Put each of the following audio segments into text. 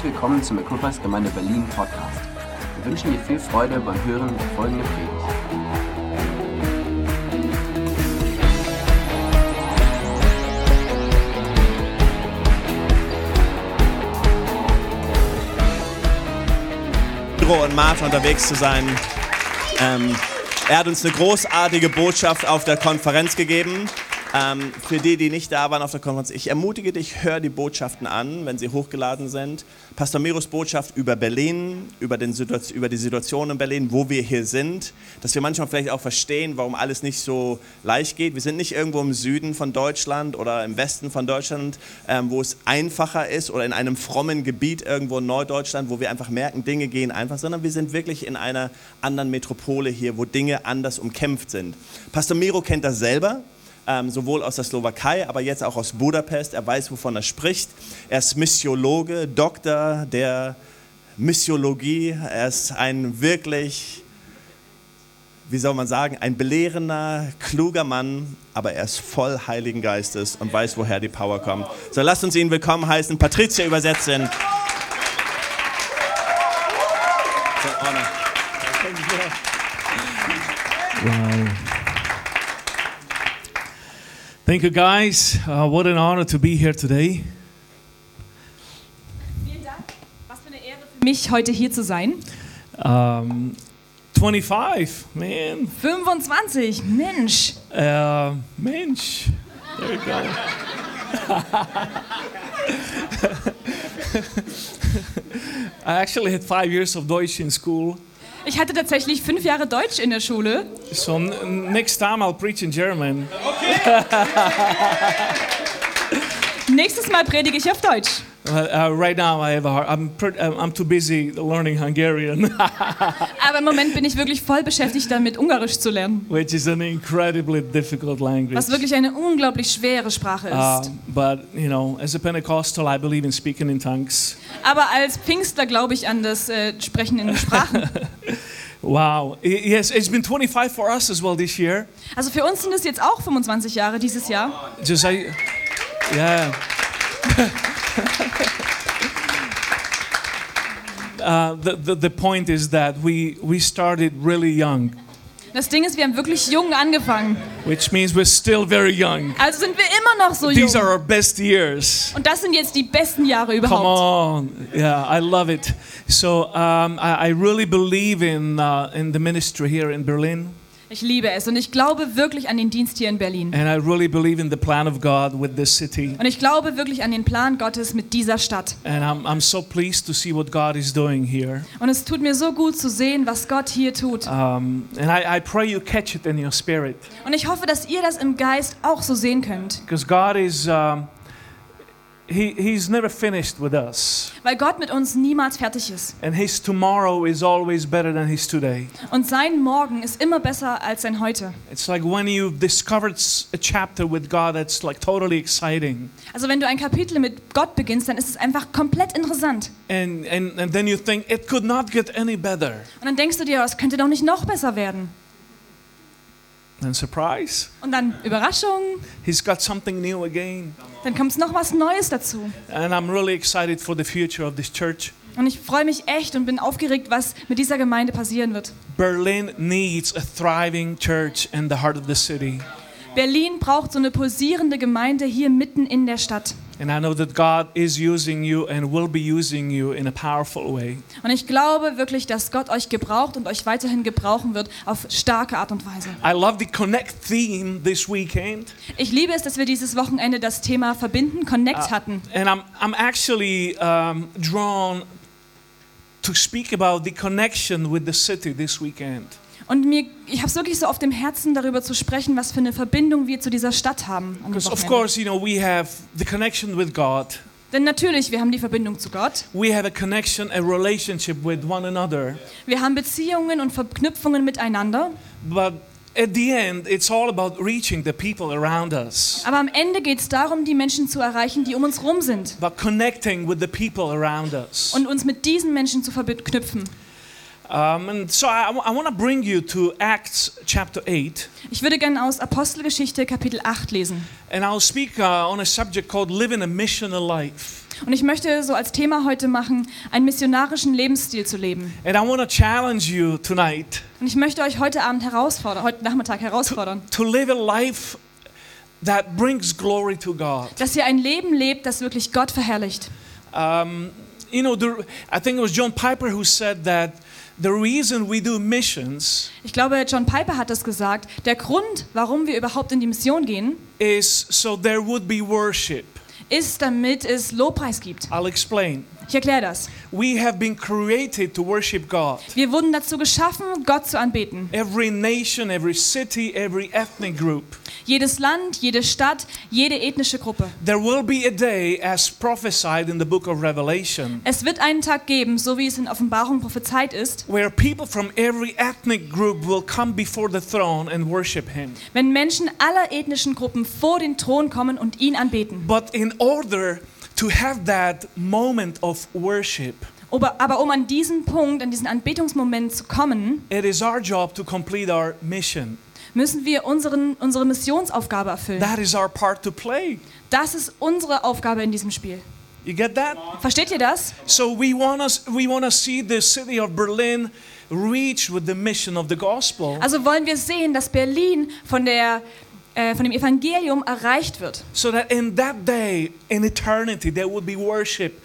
Herzlich willkommen zum Equippers Gemeinde Berlin Podcast. Wir wünschen dir viel Freude beim Hören der folgenden Predigt. Und Martha unterwegs zu sein. Ähm, er hat uns eine großartige Botschaft auf der Konferenz gegeben. Ähm, für die, die nicht da waren auf der Konferenz, ich ermutige dich, hör die Botschaften an, wenn sie hochgeladen sind. Pastor Miros Botschaft über Berlin, über, über die Situation in Berlin, wo wir hier sind, dass wir manchmal vielleicht auch verstehen, warum alles nicht so leicht geht. Wir sind nicht irgendwo im Süden von Deutschland oder im Westen von Deutschland, ähm, wo es einfacher ist oder in einem frommen Gebiet irgendwo in Norddeutschland, wo wir einfach merken, Dinge gehen einfach, sondern wir sind wirklich in einer anderen Metropole hier, wo Dinge anders umkämpft sind. Pastor Miro kennt das selber ähm, sowohl aus der Slowakei, aber jetzt auch aus Budapest. Er weiß, wovon er spricht. Er ist Missiologe, Doktor der Missiologie. Er ist ein wirklich, wie soll man sagen, ein belehrender, kluger Mann, aber er ist voll Heiligen Geistes und weiß, woher die Power kommt. So, lasst uns ihn willkommen heißen. Patricia Übersetzin. Wow. Thank you, guys. Uh, what an honor to be here today. Vielen Dank. Was für eine Ehre für mich, heute hier zu sein. Um, 25, man. 25, Mensch. Uh, Mensch. There you go. I actually had five years of Deutsch in school. Ich hatte tatsächlich fünf Jahre Deutsch in der Schule. So next time I'll preach in German. Nächstes Mal predige ich auf Deutsch. Uh, uh, right now I have a hard, I'm, uh, I'm too busy learning Hungarian, Aber im Moment bin ich wirklich voll beschäftigt damit, Ungarisch zu lernen. which is an incredibly difficult language. Was wirklich eine unglaublich schwere Sprache Uh, ist. but you know, as a Pentecostal, I believe in speaking in tongues. Aber als Pfingstler glaube ich an das äh, Sprechen in Sprachen. Wow. Yes, it's been 25 for us as well this year. Also für uns sind es jetzt auch 25 Jahre dieses Jahr. Just I, yeah. uh, the, the the point is that we we started really young, Das Ding ist, wir haben wirklich jung angefangen. which means we're still very young. Also sind wir immer noch so These are jung. our best years. Und das sind jetzt die besten Jahre Come überhaupt. on, yeah, I love it. So um, I, I really believe in uh, in the ministry here in Berlin. Ich liebe es und ich glaube wirklich an den Dienst hier in Berlin. And I really believe in the plan of God with this city. Und ich glaube wirklich an den Plan Gottes mit dieser Stadt. And I'm, I'm so pleased to see what God is doing here. Und es tut mir so gut zu sehen, was Gott hier tut. Um, and I, I pray you catch it in your spirit. Und ich hoffe, dass ihr das im Geist auch so sehen könnt. Because God is, um, he, He's never finished with us. Weil Gott mit uns niemals fertig ist. And His tomorrow is always better than His today. Und sein Morgen ist immer besser als sein Heute. It's like when you've discovered a chapter with God that's like totally exciting. Also wenn du ein Kapitel mit Gott beginnst, dann ist es einfach komplett interessant. And, and, and then you think, it could not get any better. Und dann denkst du dir, oh, es könnte doch nicht noch besser werden. And surprise, Und dann Überraschung, He's got something new again. dann kommt noch was Neues dazu. And I'm really excited for the future of this church. Und ich freue mich echt und bin aufgeregt, was mit dieser Gemeinde passieren wird. Berlin needs a thriving church in the heart of the city. Berlin braucht so eine pulsierende Gemeinde hier mitten in der Stadt. And I know that God is using you and will be using you in a powerful way. Und ich glaube wirklich, dass Gott euch gebraucht und euch weiterhin gebrauchen wird auf starke Art und Weise. I love the Connect theme this weekend. Ich liebe es, dass wir dieses Wochenende das Thema Verbinden, Connect hatten. And I'm, I'm actually um, drawn to speak about the connection with the city this weekend. Und mir, ich habe es wirklich so auf dem Herzen, darüber zu sprechen, was für eine Verbindung wir zu dieser Stadt haben. Of course, you know, we have the connection with God. Denn natürlich, wir haben die Verbindung zu Gott. We have a connection, a relationship with one another. Wir haben Beziehungen und Verknüpfungen miteinander. But at the end, it's all about reaching the people around us. Aber am Ende geht es darum, die Menschen zu erreichen, die um uns rum sind. About connecting with the people around us. Und uns mit diesen Menschen zu verknüpfen. Um, and so I, I want to bring you to Acts chapter 8, Ich würde gerne aus Apostelgeschichte Kapitel 8 lesen. and I'll speak uh, on a subject called living a missional life. Und ich möchte so als Thema heute machen, einen missionarischen Lebensstil zu leben. And I want to challenge you tonight Und ich möchte euch heute Abend herausfordern, heute Nachmittag herausfordern, to live a life that brings glory to God. dass ihr ein Leben lebt, das wirklich Gott verherrlicht. Um, you know, the, I think it was John Piper who said that the reason we do missions Ich glaube, John Piper hat das gesagt. Der Grund, warum wir überhaupt in die Mission gehen, is so there would be worship. ist, damit es Lobpreis gibt. I'll explain. Ich erkläre das. We have been created to worship God. Wir wurden dazu geschaffen, Gott zu anbeten. Every nation, every city, every ethnic group. Jedes Land, jede Stadt, jede ethnische Gruppe. There will be a day, as prophesied in the book of Revelation, Es wird einen Tag geben, so wie es in Offenbarung prophezeit ist, where people from every ethnic group will come before the throne and worship Him. wenn Menschen aller ethnischen Gruppen vor den Thron kommen und ihn anbeten. But in order to have that moment of worship, Aber, um an diesen Punkt, an diesen Anbetungsmoment zu kommen, it is our job to complete our mission. Müssen wir unseren, unsere Missionsaufgabe erfüllen. That is our part to play. Das ist unsere Aufgabe in diesem Spiel. You get that? Versteht ihr das? So we want us we want to see the city of Berlin reach with the mission of the gospel. Also wollen wir sehen, dass Berlin von, der, äh, von dem Evangelium erreicht wird. So that in that day, in eternity, there would be worship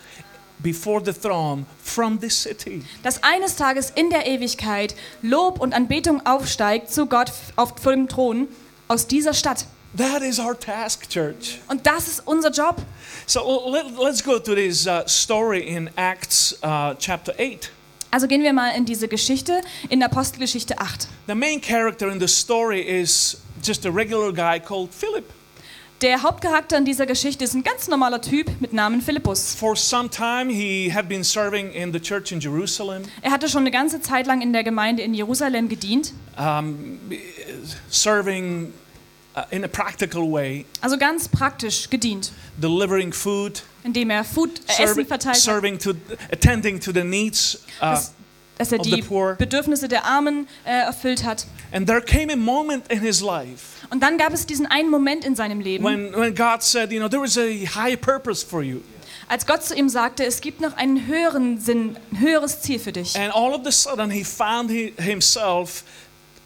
before the throne from this city. Dass eines Tages in der Ewigkeit Lob und Anbetung aufsteigt zu Gott auf, dem Thron aus dieser Stadt. That is our task, church. Und das ist unser Job. So let, let's go to this uh, story in Acts uh, chapter 8. Also gehen wir mal in diese Geschichte in Apostelgeschichte 8. The main character in the story is just a regular guy called Philip. Der Hauptcharakter in dieser Geschichte ist ein ganz normaler Typ mit Namen Philippus. For some time, he had been serving in the church in Jerusalem, Er hatte schon eine ganze Zeit lang in der Gemeinde in Jerusalem gedient, um, serving uh, in a practical way, also ganz praktisch gedient, delivering food, indem er Food, äh, Essen verteilt serving to, attending to the needs. Uh, dass, dass er die. Bedürfnisse der Armen äh, erfüllt hat. And there came a moment in his life Und dann gab es diesen einen Moment in seinem Leben, when, when God said, you know, there is a high purpose for you. als Gott zu ihm sagte, es gibt noch einen höheren Sinn, ein höheres Ziel für dich. And all of a sudden, he found he, himself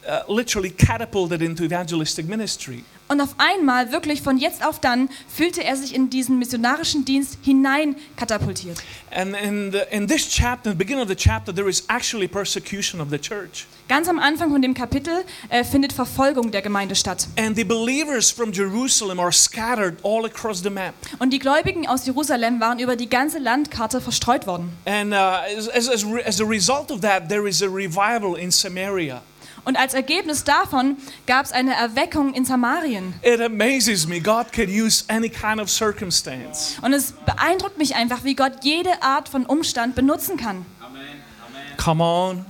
uh, literally catapulted into evangelistic ministry. Und auf einmal, wirklich von jetzt auf dann, fühlte er sich in diesen missionarischen Dienst hinein katapultiert. And in, the, in this chapter, beginning of the chapter, there is actually persecution of the church. Ganz am Anfang von dem Kapitel äh, findet Verfolgung der Gemeinde statt. And the believers from Jerusalem are scattered all across the map. Und die Gläubigen aus Jerusalem waren über die ganze Landkarte verstreut worden. And uh, as, as, as a result of that, there is a revival in Samaria. Und als Ergebnis davon gab es eine Erweckung in Samarien. It amazes me. God can use any kind of circumstance. Und es beeindruckt mich einfach, wie Gott jede Art von Umstand benutzen kann. Come on.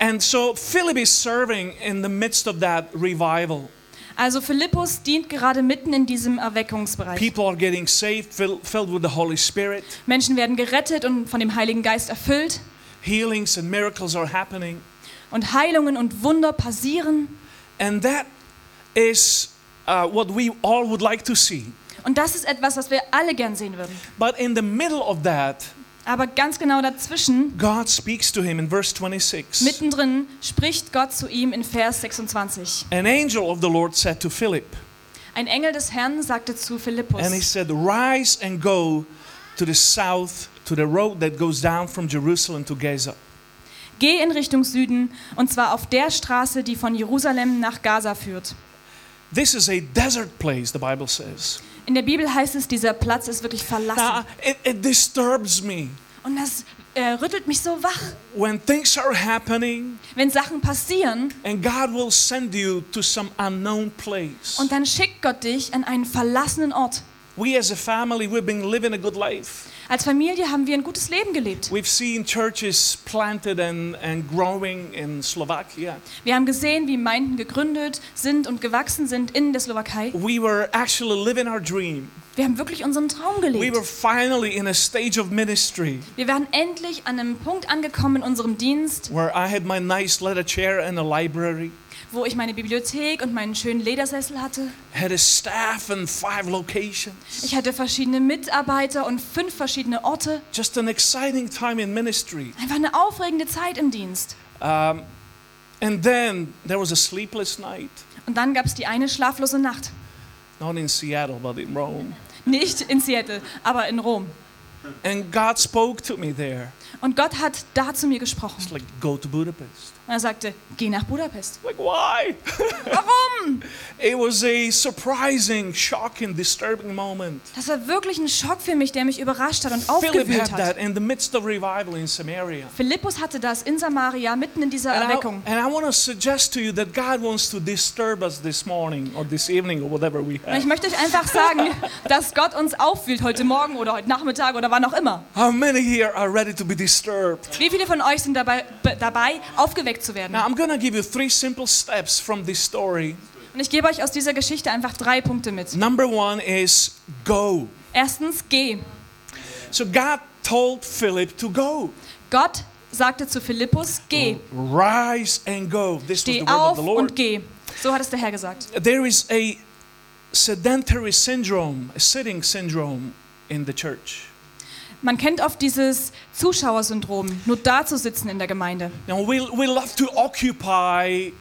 And so Philip is serving in the midst of that revival. Also Philippus dient gerade mitten in diesem Erweckungsbereich. People are getting saved, fill- filled with the Holy Spirit. Menschen werden gerettet und von dem Heiligen Geist erfüllt. Healings and miracles are happening. Und Heilungen und Wunder passieren. And that is uh, what we all would like to see. Und das ist etwas, was wir alle gern sehen würden. But in the middle of that, Aber ganz genau dazwischen, God speaks to him in verse 26. mittendrin, spricht Gott zu ihm in Vers 26. An angel of the Lord said to Philip, Ein Engel des Herrn sagte zu Philippus, and he said, Rise and go to the south, to the road that goes down from Jerusalem to Gaza. Geh in Richtung Süden, und zwar auf der Straße, die von Jerusalem nach Gaza führt. This is a desert place, the Bible says. In der Bibel heißt es, dieser Platz ist wirklich verlassen. it, it disturbs me Und das äh, rüttelt mich so wach, when things are happening wenn Sachen passieren and God will send you to some unknown place. und dann schickt Gott dich an einen verlassenen Ort. We as a family, we've been living a good life. Als Familie haben wir ein gutes Leben gelebt. We've seen churches planted and, and growing in Slovakia. Wir haben gesehen, wie Gemeinden gegründet sind und gewachsen sind in der Slowakei. We were actually living our dream. Wir haben wirklich unseren Traum We gelebt. were finally in a stage of ministry Wir waren endlich an einem Punkt angekommen in unserem Dienst, where I had my nice leather chair and a library, wo ich meine Bibliothek und meinen schönen Ledersessel hatte. had a staff and five locations. Ich hatte verschiedene Mitarbeiter und fünf verschiedene Orte. Just an exciting time in ministry. Einfach eine aufregende Zeit im Dienst. Um, and then there was a sleepless night, Und dann gab es die eine schlaflose Nacht. not in Seattle, but in Rome. Nicht in Seattle, aber in Rom. And God spoke to me there. Und Gott hat da zu mir gesprochen. Like, go to Budapest. Und er sagte, geh nach Budapest. Like, why? Warum? It was a surprising, shocking, disturbing moment. Das war wirklich ein Schock für mich, der mich überrascht hat und Philip aufgewühlt had hat. that in the midst of revival in Samaria. Philippus hatte das in Samaria, mitten in dieser And I, Erweckung. and I want to suggest to you that God wants to disturb us this morning or this evening or whatever we Und ich möchte euch einfach sagen, dass Gott uns aufwühlt heute Morgen oder heute Nachmittag oder wann auch immer. How many here are ready to be disturbed? Wie viele von euch sind dabei, be- dabei aufgeweckt zu werden? Now, I'm to give you three simple steps from this story. Und ich gebe euch aus dieser Geschichte einfach drei Punkte mit. Number one is go. Erstens, geh. So, God told Philip to go. Gott sagte zu Philippus, geh. Rise and go. This was the Steh word of auf the und Lord. geh. So hat es der Herr gesagt. There is a sedentary syndrome, a sitting syndrome in the church. Man kennt oft dieses Zuschauersyndrom, nur da zu sitzen in der Gemeinde. Now, we, we love to occupy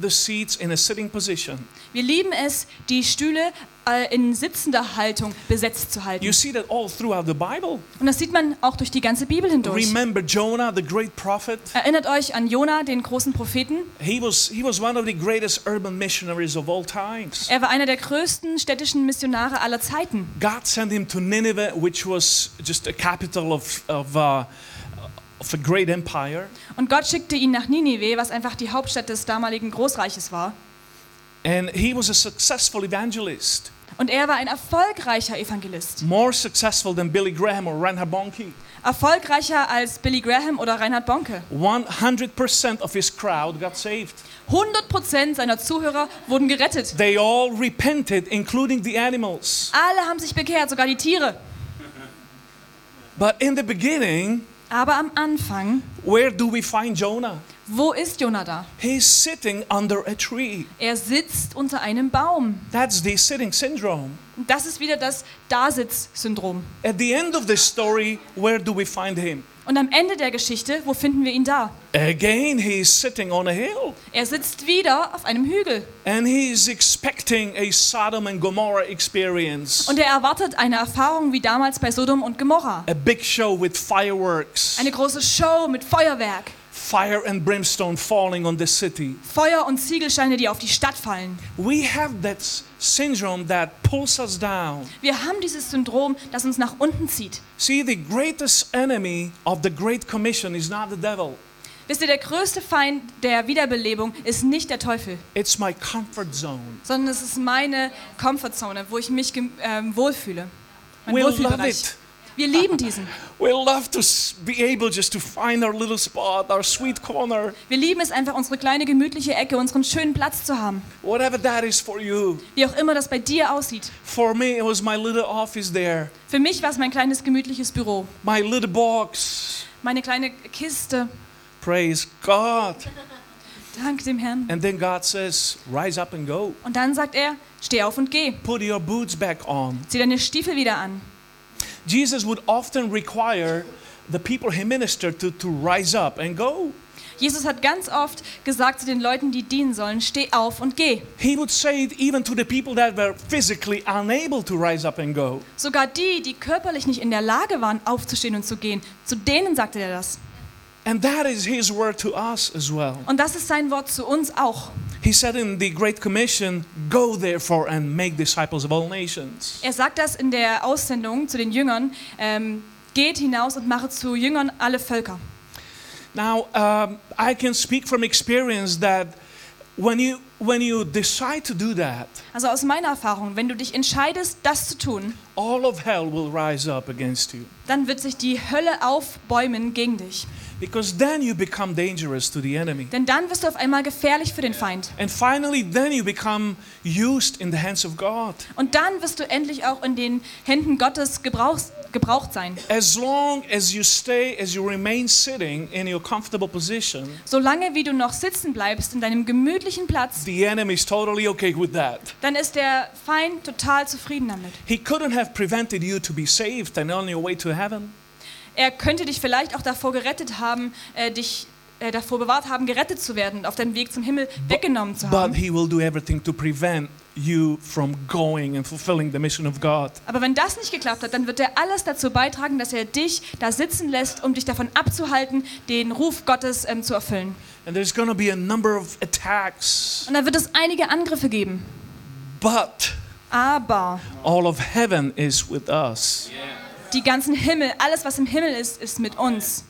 the seats in a sitting position. Wir lieben es, die Stühle äh, in sitzender Haltung besetzt zu halten. You see that all throughout the Bible. Und das sieht man auch durch die ganze Bibel hindurch. Remember Jonah, the great prophet? Erinnert euch an Jona, den großen Propheten? He was, he was one of the greatest urban missionaries of all times. Er war einer der größten städtischen Missionare aller Zeiten. God sent him to Nineveh, which was just a capital of, of, uh, of a great empire. Und Gott schickte ihn nach Ninive, was einfach die Hauptstadt des damaligen Großreiches war. And he was a successful evangelist, Und er war ein erfolgreicher Evangelist. more successful than Billy Graham or Reinhard Bonnke. Erfolgreicher als Billy Graham oder Reinhard Bonke. 100% of his crowd got saved. 100% seiner Zuhörer wurden gerettet. They all repented, including the animals. Alle haben sich bekehrt, sogar die Tiere. But in the beginning, Aber am Anfang, where do we find Jonah? wo ist Jona da? He's sitting under a tree. Er sitzt unter einem Baum. That's the sitting syndrome. Das ist wieder das Dasitz-Syndrom. At the end of the story, where do we find him? Und am Ende der Geschichte, wo finden wir ihn da? Again, he's sitting on a hill Er sitzt wieder auf einem Hügel. and he's expecting a Sodom and Gomorrah experience. Und er erwartet eine Erfahrung wie damals bei Sodom und Gomorra. A big show with fireworks, Eine große Show mit Feuerwerk. fire and brimstone falling on the city. Feuer und Ziegelsteine, die auf die Stadt fallen. We have that syndrome that pulls us down. Wir haben dieses Syndrom, das uns nach unten zieht. See, the greatest enemy of the Great Commission is not the devil, Wisst ihr, der größte Feind der Wiederbelebung ist nicht der Teufel, it's my comfort zone. sondern es ist meine Comfortzone, wo ich mich gem- ähm, wohlfühle. Mein We love Wohlfühlbereich. it. Wir lieben diesen. We love to s- be able just to find our little spot, our sweet corner, Wir lieben es einfach, unsere kleine gemütliche Ecke, unseren schönen Platz zu haben. whatever that is for you. Wie auch immer das bei dir aussieht. For me, it was my little office there, Für mich war es mein kleines gemütliches Büro. my little box. Meine kleine Kiste. Praise God. Dank dem Herrn. And then God says, Rise up and go. Und dann sagt er, steh auf und geh. Put your boots back on. Zieh deine Stiefel wieder an. Jesus would often require the people he ministered to to rise up and go. Jesus hat ganz oft gesagt zu den Leuten, die dienen sollen, steh auf und geh. He would say it even to the people that were physically unable to rise up and go. Sogar die, die körperlich nicht in der Lage waren, aufzustehen und zu gehen, zu denen sagte er das. And that is his word to us as well. Und das ist sein Wort zu uns auch. He said in the Great Commission, Go therefore and make disciples of all nations. Er sagt das in der Aussendung zu den Jüngern, ähm, geht hinaus und mache zu Jüngern alle Völker. Now, um, I can speak from experience that when you, when you decide to do that, Also aus meiner Erfahrung, wenn du dich entscheidest, das zu tun, all of hell will rise up against you. dann wird sich die Hölle aufbäumen gegen dich. Because then you become dangerous to the enemy. Denn dann wirst du auf einmal gefährlich für den Feind. And finally, then you become used in the hands of God. Und dann wirst du endlich auch in den Händen Gottes gebrauchs, gebraucht sein. As long as you stay, as you remain sitting in your comfortable position, Solange wie du noch sitzen bleibst in deinem gemütlichen Platz, the enemy is totally okay with that. dann ist der Feind total zufrieden damit. He couldn't have prevented you to be saved and on your way to heaven. Er könnte dich vielleicht auch davor gerettet haben, äh, dich äh, davor bewahrt haben, gerettet zu werden, auf deinem Weg zum Himmel weggenommen zu But haben. he will do everything to prevent you from going and fulfilling the mission of God. Aber wenn das nicht geklappt hat, dann wird er alles dazu beitragen, dass er dich da sitzen lässt, um dich davon abzuhalten, den Ruf Gottes ähm, zu erfüllen. And there's going to be a number of attacks. Und da wird es einige Angriffe geben. But Aber all of heaven is with us. Die ganzen Himmel, alles was im Himmel ist, ist mit uns.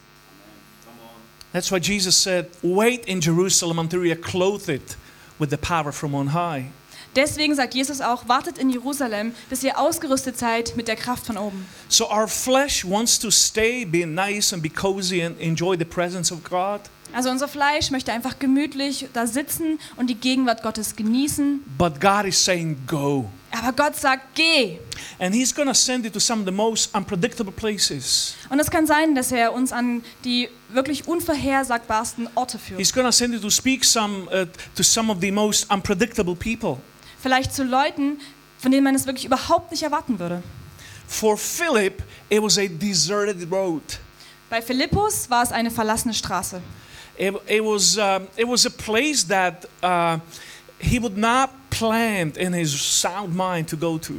That's why Jesus said, Wait in Jerusalem until you are clothed with the power from on high. Deswegen sagt Jesus auch, wartet in Jerusalem, bis ihr ausgerüstet seid mit der Kraft von oben. So our flesh wants to stay, be nice and be cozy and enjoy the presence of God. Also unser Fleisch möchte einfach gemütlich da sitzen und die Gegenwart Gottes genießen. But God is saying, Go. Aber Gott sagt, geh. And He's going to send you to some of the most unpredictable places. Und es kann sein, dass er uns an die wirklich unvorhersagbarsten Orte führt. He's going to send you to speak some, uh, to some of the most unpredictable people. Vielleicht zu Leuten, von denen man es wirklich überhaupt nicht erwarten würde. For Philip, it was a deserted road. Bei Philippus war es eine verlassene Straße. It, it, was, um, it was a place that uh, he would not plan in his sound mind to go to.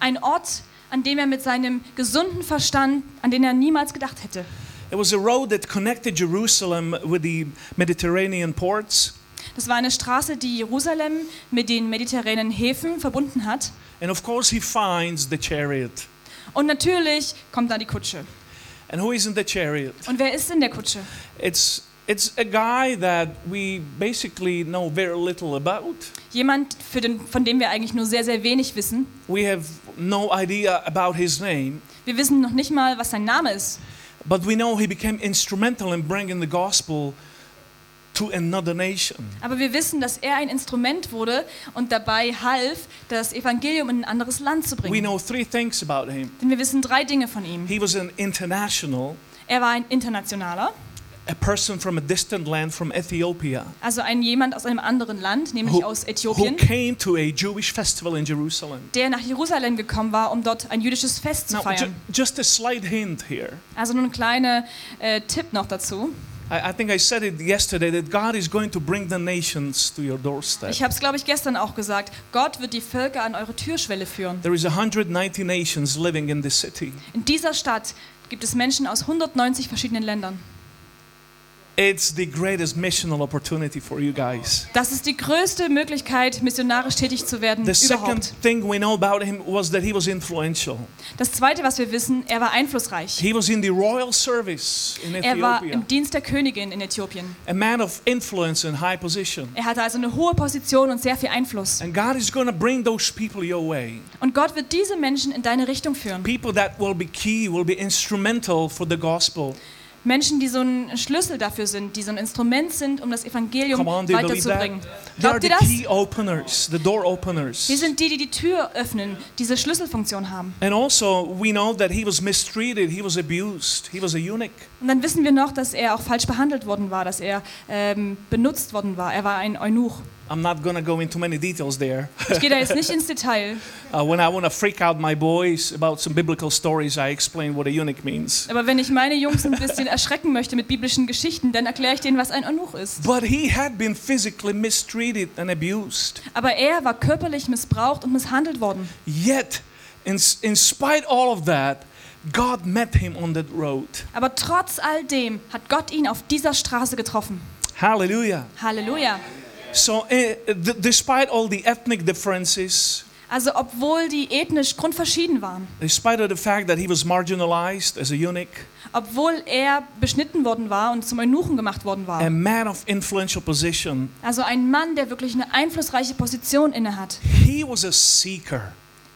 Ein Ort, an dem er mit seinem gesunden Verstand, an den er niemals gedacht hätte. It was a road that connected Jerusalem with the Mediterranean ports. Das war eine Straße, die Jerusalem mit den mediterranen Häfen verbunden hat. And of course, he finds the chariot. Und natürlich kommt da die Kutsche. And who is in the chariot? Und wer ist in der Kutsche? It's, it's a guy that we basically know very little about. Jemand, den, von dem wir eigentlich nur sehr, sehr wenig wissen. We have no idea about his name, Wir wissen noch nicht mal, was sein Name ist. but we know he became instrumental in bringing the gospel to another nation. Aber wir wissen, dass er ein Instrument wurde und dabei half, das Evangelium in ein anderes Land zu We bringen. know three things about him. Denn wir wissen drei Dinge von ihm. He was an international, Er war ein Internationaler, a person from a distant land from Ethiopia, also ein jemand aus einem anderen Land, nämlich who, aus who Äthiopien, came to a Jewish festival in Jerusalem. der nach Jerusalem gekommen war, um dort ein jüdisches Fest zu Now, ju- feiern. just a slight hint here. Also nur ein kleiner äh, Tipp noch dazu. I, I think I said it yesterday that God is going to bring the nations to your doorstep. Ich habe es, glaube ich, gestern auch gesagt. Gott wird die Völker an eure Türschwelle führen. There is 190 nations living in this city. In dieser Stadt gibt es Menschen aus 190 verschiedenen Ländern. It's the greatest missional opportunity for you guys. Das ist die größte Möglichkeit, missionarisch tätig zu werden The second überhaupt. thing we know about him was that he was influential. Das Zweite, was wir wissen, er war einflussreich. He was in the royal service in Er war Ethiopia, im Dienst der Königin in Äthiopien. a man of influence and high position. Er hatte also eine hohe Position und sehr viel Einfluss. And God is going to bring those people your way. Und Gott wird diese Menschen in deine Richtung führen. People that will be key, will be instrumental for the gospel. Menschen, die so ein Schlüssel dafür sind, die so ein Instrument sind, um das Evangelium on, weiterzubringen. Glaubt the ihr das? key openers, the door openers. Wir sind die, die die Tür öffnen, diese Schlüsselfunktion haben. And also, we know that he was mistreated, he was abused, he was a eunuch. Und dann wissen wir noch, dass er auch falsch behandelt worden war, dass er ähm, benutzt worden war. Er war ein Eunuch. I'm not to go into many details there. Ich gehe da jetzt nicht ins Detail, Uh, when I want to freak out my boys about some biblical stories, I explain what a eunuch means. aber wenn ich meine Jungs ein bisschen erschrecken möchte mit biblischen Geschichten, dann erkläre ich denen, was ein Eunuch ist. But he had been physically mistreated and abused. Aber er war körperlich missbraucht und misshandelt worden. Yet, in, in spite all of that, God met him on that road. Aber trotz all dem hat Gott ihn auf dieser Straße getroffen. Hallelujah. Halleluja. So, uh, despite all the ethnic differences, Also obwohl die ethnisch grundverschieden waren, despite the fact that he was marginalized as a eunuch, obwohl er beschnitten worden war und zum Eunuchen gemacht worden war. a man of influential position, Also ein Mann, der wirklich eine einflussreiche Position innehat. he was a seeker.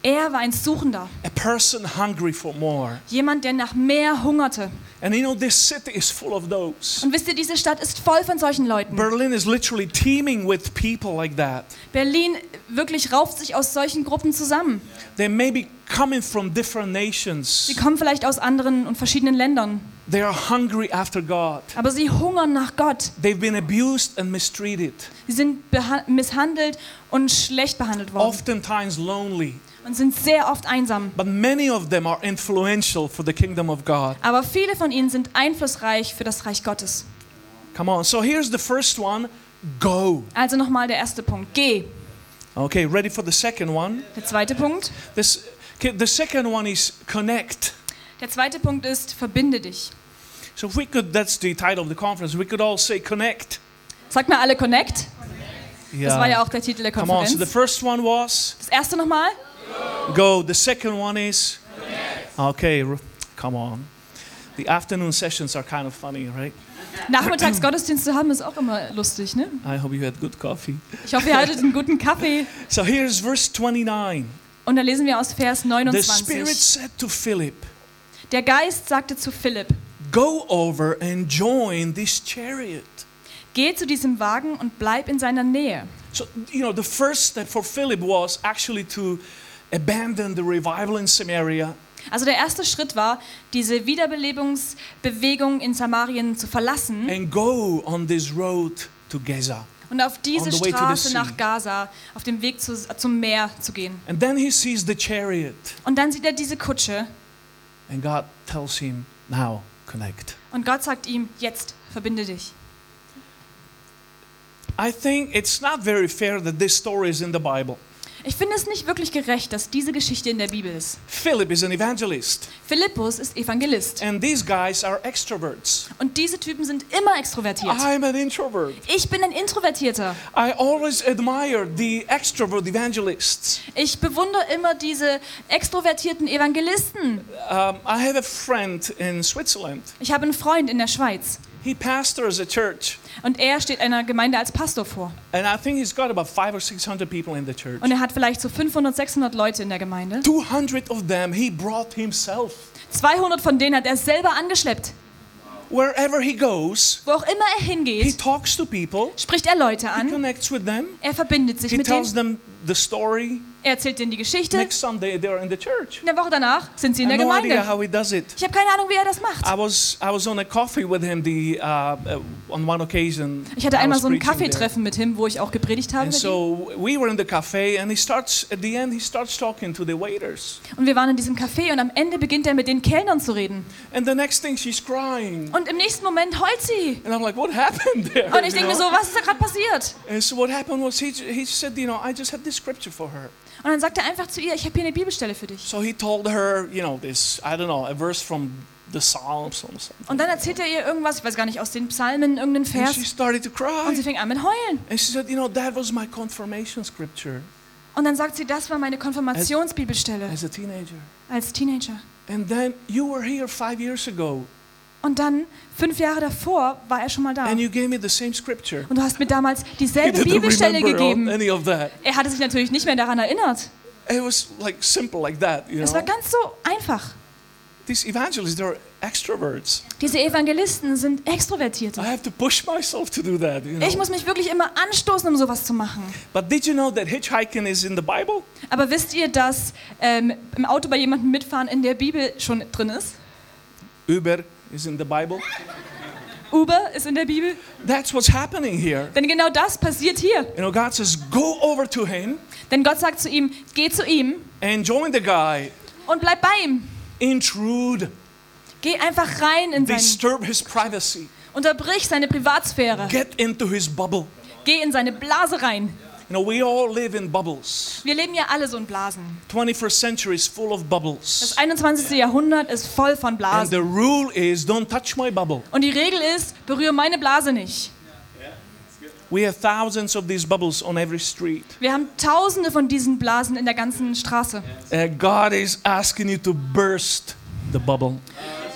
Er war ein Suchender, a person hungry for more. jemand, der nach mehr hungerte. And you know, this city is full of those. Und wisst ihr, diese Stadt ist voll von solchen Leuten. Berlin is literally teeming with people like that. Berlin wirklich rauft sich aus solchen Gruppen zusammen. They may be coming from different nations. Sie kommen vielleicht aus anderen und verschiedenen Ländern, They are hungry after God. aber sie hungern nach Gott. They've been abused and mistreated, Sie sind misshandelt und schlecht behandelt worden oftentimes lonely. Und sind sehr oft einsam. But many of them are influential for the kingdom of God. Aber viele von ihnen sind einflussreich für das Reich Gottes. Come on. So here's the first one go. Also nochmal der erste Punkt. Geh. Okay, ready for the second one? Der zweite Punkt. This, okay, the second one is connect. Der zweite Punkt ist, verbinde dich. So if we could, that's the title of the conference, we could all say connect. Sagt mal alle Connect. Yeah. Das war ja auch der Titel der Come on. So the Konferenz. first one was Das erste nochmal. Go. The second one is okay. r- Come on. The afternoon sessions are kind of funny, right? Nachmittags Gottesdienst zu haben ist auch immer lustig, ne? I hope you had good coffee. Ich hoffe, ihr hattet einen guten Kaffee. So here's verse 29. Und da lesen wir aus Vers The Spirit 29. said to Philip, Der Geist sagte zu Philipp, Go over and join this chariot. geh zu diesem Wagen und bleib in seiner Nähe. So, you know, the first step for Philip was actually to abandon the revival in Samaria Also der erste Schritt war, diese Wiederbelebungsbewegung in Samarien zu verlassen and go on this road to Gaza. und auf diese On the way to the Straße sea. nach Gaza, auf dem Weg zu, zum Meer zu gehen. And then he sees the chariot, Und dann sieht er diese Kutsche and God tells him, Now connect. und Gott sagt ihm, jetzt verbinde dich. I think it's not very fair that this story is in the Bible. Ich finde es nicht wirklich gerecht, dass diese Geschichte in der Bibel ist. Philip is an evangelist, Philippus ist Evangelist and these guys are extroverts. und diese Typen sind immer extrovertiert. I'm an introvert. Ich bin ein Introvertierter. I always admire the extrovert evangelists. Ich bewundere immer diese extrovertierten Evangelisten. Um, I have a friend in Switzerland. Ich habe einen Freund in der Schweiz He pastors a church, und er steht einer Gemeinde als Pastor vor. and I think he's got about five or six hundred people in the church. Und er hat vielleicht so 500, 600 Leute in der Gemeinde. 200 of them he brought himself. 200 von denen hat er selber angeschleppt. Wherever he goes, Wo auch immer er he talks to people, spricht er Leute he connects with them, Er verbindet sich he mit tells denen. them the story. Er erzählt denen die Geschichte. Next Sunday, they're in the church. In der Woche danach sind sie in der no idea Gemeinde. how he does it. Ich habe keine Ahnung, wie er das macht. I was I was on a coffee with him the uh, uh, on one occasion. Ich hatte einmal so ein. Kaffeetreffen mit ihm, wo ich auch gepredigt habe. And ihm. so we were in the cafe, and he starts at the end. He starts talking to the waiters, Und wir waren in diesem Café und am Ende beginnt er mit den Kellnern zu reden. and the next thing she's crying, Und im nächsten Moment heult sie. and I'm like, "What happened there?" Und ich denke mir so, was ist da gerade passiert? And so what happened was he he said, you know, I just had this scripture for her. Und dann sagt er einfach zu ihr, ich habe hier eine Bibelstelle für dich. So he told her, you know, this I don't know, a verse from the Psalms or something. Und dann erzählt er ihr irgendwas, ich weiß gar nicht, aus den Psalmen, irgendeinen And Vers. she started to Und sie cry, fing an mit Heulen. and she said, you know, that was my confirmation scripture Und dann sagt sie, das war meine Konfirmationsbibelstelle as a teenager. als Teenager. And then you were here five years ago, Und dann, fünf Jahre davor, war er schon mal da. and you gave me the same scripture. Und du hast mir damals dieselbe Bibelstelle gegeben. any of that. Er hatte sich natürlich nicht mehr daran erinnert. It was like simple like that, you Es war know. ganz so einfach. These evangelists, they're extroverts. Diese Evangelisten sind I Extrovertierte. have to push myself to do that, you Ich know. muss mich wirklich immer anstoßen, um sowas zu machen. But did you know that hitchhiking is in the Bible? Aber wisst ihr, dass ähm, im Auto bei jemandem mitfahren in der Bibel schon drin ist? Uber is in the Bible. Uber ist in der Bibel. That's what's happening here. Denn genau das passiert hier. You know, God says, go over to him Denn Gott sagt zu ihm, geh zu ihm and join the guy. und bleib bei ihm. Intrude, Geh einfach rein in sein, disturb his privacy, unterbrich seine Privatsphäre. get into his bubble. Geh in seine Blase rein. You know, we all live in bubbles. Wir leben ja alle so in Blasen. 21st century is full of Das bubbles. 21. Jahrhundert ist voll von And Blasen. the rule is don't touch my bubble. Und die Regel ist, berühre meine Blase nicht. We have thousands of these bubbles on every street. Wir haben tausende von diesen Blasen in der ganzen Straße. Uh, God is asking you to burst the bubble.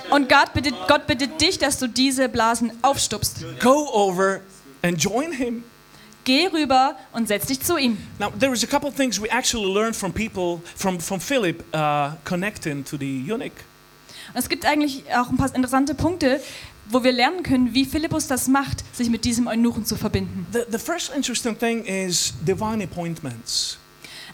Und Gott bittet, Gott bittet dich, dass du diese Blasen aufstupst. Go over and join him. Geh rüber und setz dich zu ihm. Now, there is a couple of things we actually learned from people, from, from Philip uh, connecting to the eunuch. Es gibt eigentlich auch ein paar interessante Punkte, wo wir lernen können, wie Philippus das macht, sich mit diesem Eunuchen zu verbinden. The, the first interesting thing is divine appointments.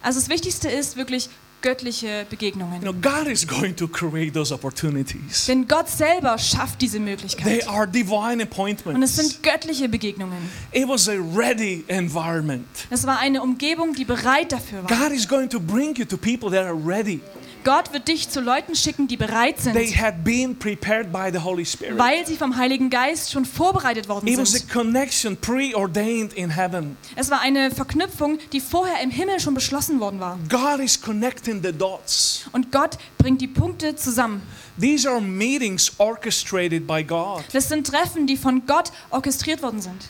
Also das Wichtigste ist wirklich göttliche Begegnungen. You know, God is going to create those opportunities. Denn Gott selber schafft diese They Möglichkeit. are divine Und es appointments. sind göttliche Begegnungen. It was a ready environment. Das war eine Umgebung, die bereit dafür war. God is going to bring you to people that are ready. Gott wird dich zu Leuten schicken, die bereit They sind, had been prepared by the Holy Spirit. weil sie vom Heiligen Geist schon vorbereitet worden It was a sind. connection preordained in heaven. Es war eine Verknüpfung, die vorher im Himmel schon beschlossen worden war. God is connecting the dots. Und Gott bringt die Punkte zusammen. These are meetings orchestrated by God. Das sind Treffen, die von Gott orchestriert worden sind.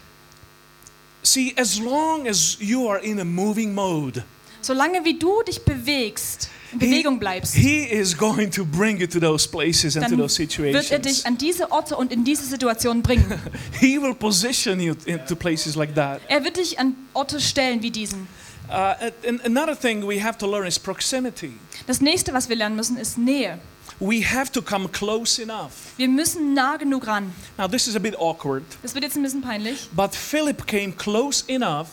See, as long as you are in a moving mode, Solange wie du dich bewegst, Bewegung bleibst, he is going to bring you to those places and to those wird er dich situations. an diese Orte und in diese Situationen bringen. He will position you into places like that. Er wird dich an Orte stellen wie diesen. Uh, another thing we have to learn is proximity. Das nächste, was wir lernen müssen, ist Nähe. We have to come close enough. Wir müssen nah genug ran. Now, this is a bit awkward, Das wird jetzt ein bisschen peinlich, but Philip came close enough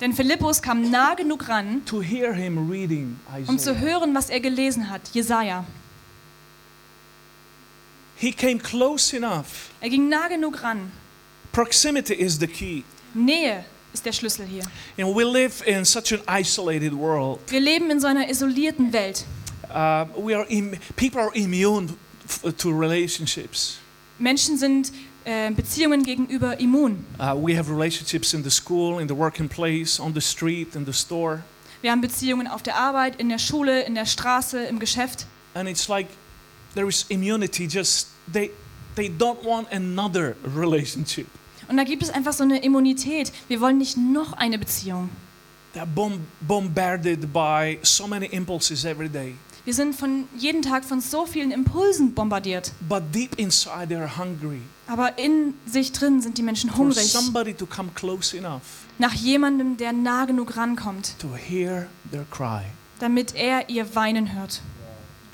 denn Philippus kam nah genug ran, to hear him reading um zu Isaiah. hören, was er gelesen hat, Jesaja. He came close enough. Er ging nah genug ran. Proximity is the key. Nähe ist der Schlüssel hier. Know, we live in such an isolated world. Wir leben in so einer isolierten Welt. Uh, we are people are immune to relationships. Menschen sind Beziehungen gegenüber immun. Uh, we have relationships in the school, in the working place, on the street, in the store. Wir haben Beziehungen auf der Arbeit, in der Schule, in der Straße, im Geschäft. And it's like there is immunity, just they, they don't want another relationship. Und da gibt es einfach so eine Immunität. Wir wollen nicht noch eine Beziehung. They're bom- bombarded by so many impulses every day. Wir sind von jeden Tag von so vielen Impulsen bombardiert. But deep inside, they're hungry Aber in sich drin sind die Menschen for hungrig somebody to come close enough nach jemandem, der nah genug rankommt, to hear their cry. damit er ihr Weinen hört.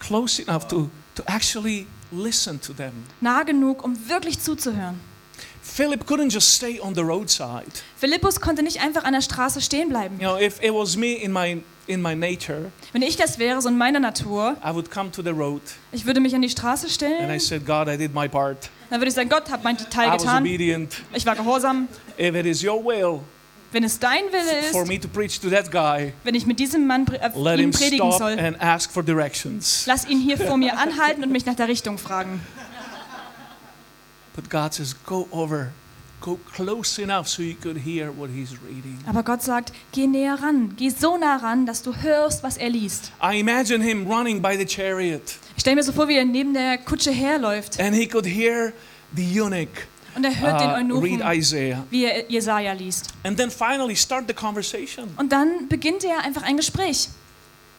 Close enough to, to actually listen to them. Nah genug, um wirklich zuzuhören. Philip couldn't just stay on the roadside. Philippus konnte nicht einfach an der Straße stehen bleiben. You know, if it was me in my in my nature, Wenn ich das wäre, so in meiner Natur, I would come to the road ich würde mich an die Straße and I stellen, said, God, I did my part. dann würde ich sagen, Gott hat meinen I Teil was getan, obedient. ich war gehorsam. If it is your will Wenn es dein Wille for ist, me to preach to that guy, wenn ich mit diesem Mann äh, let ihm him predigen stop soll, and ask for directions. lass ihn hier vor mir anhalten und mich nach der Richtung fragen. But God says, go over, go close enough so you could hear what he's reading. Aber Gott sagt, geh näher ran, geh so nah ran, dass du hörst, was er liest. I imagine him running by the chariot Ich stelle mir so vor, wie er neben der Kutsche herläuft and he could hear the eunuch und er hört den uh, read Eunuchen, Isaiah. wie er Jesaja liest. And then finally start the conversation. Und dann beginnt er einfach ein Gespräch.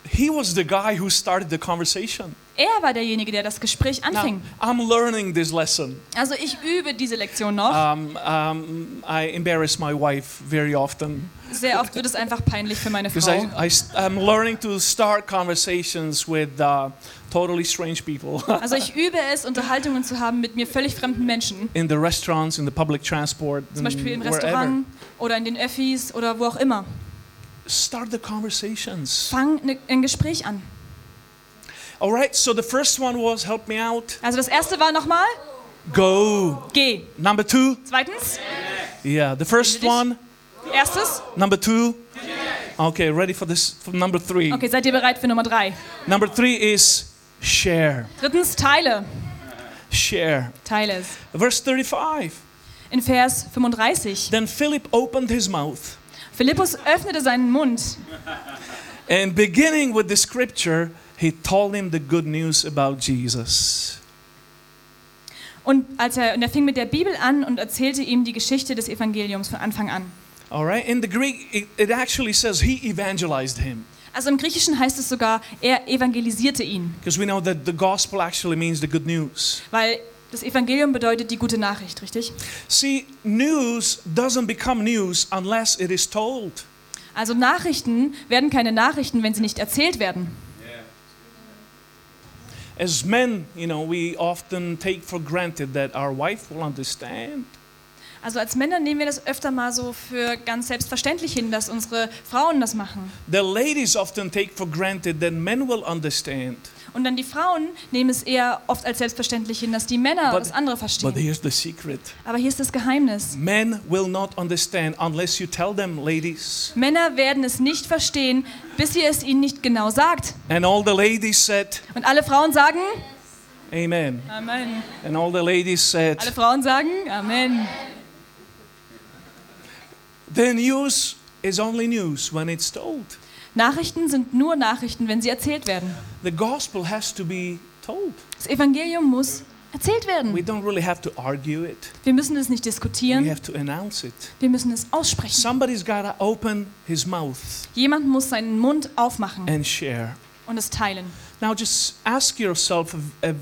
He was the guy who started the conversation. Er war derjenige, der das Gespräch Now, anfing. I'm learning this lesson. Also ich übe diese Lektion noch. Um, um, I embarrass my wife very often Sehr oft wird es einfach peinlich für meine because I, Frau. I, I'm learning to start conversations with uh, totally strange people Also ich übe es, Unterhaltungen zu haben mit mir völlig fremden Menschen. in the restaurants, in the public transport, Zum Beispiel im and wherever. Restaurant oder in den Öffis oder wo auch immer. Start the conversations. Fang ne, ein Gespräch an. All right, so the first one was help me out. Also das erste war nochmal, Go. geh. Number two, Zweitens, yeah, the first one. erstes. Number two. Okay, ready for this? For number three. Okay, seid ihr bereit für Nummer drei? Number three is share. Drittens, teile. Share. Teile es. Verse 35. In Vers 35. Then Philip opened his mouth Philippus öffnete seinen Mund and beginning with the scripture, he told him the good news about Jesus. und, als er, und er fing mit der Bibel an und erzählte ihm die Geschichte des Evangeliums von Anfang an. All right, in the Greek, it, it actually says he evangelized him Also im Griechischen heißt es sogar, er evangelisierte ihn. because we know that the gospel actually means the good news. Weil Das Evangelium bedeutet die gute Nachricht, richtig? See, news doesn't become news unless it is told. Also Nachrichten werden keine Nachrichten, wenn sie nicht erzählt werden. As men, you know, we often take for granted that our wife will understand. Also als Männer nehmen wir das öfter mal so für ganz selbstverständlich hin, dass unsere Frauen das machen. The ladies often take for granted that men will understand. Und dann die Frauen nehmen es eher oft als selbstverständlich hin, dass die Männer But- das andere But verstehen. here's the secret Aber hier ist das Geheimnis. men will not understand unless you tell them, ladies. Männer werden es nicht verstehen, bis ihr es ihnen nicht genau sagt. And all the ladies said, Und alle Frauen sagen Amen. Amen. And all the ladies said, Alle Frauen sagen Amen. The news is only news when it's told. Nachrichten sind nur Nachrichten, wenn sie erzählt werden. The gospel has to be told. Das Evangelium muss erzählt werden. We don't really have to argue it. Wir müssen es nicht diskutieren. We have to announce it. wir müssen es aussprechen. Somebody's got to open his mouth Jemand muss seinen Mund aufmachen and share. und es teilen. Now just ask yourself a, a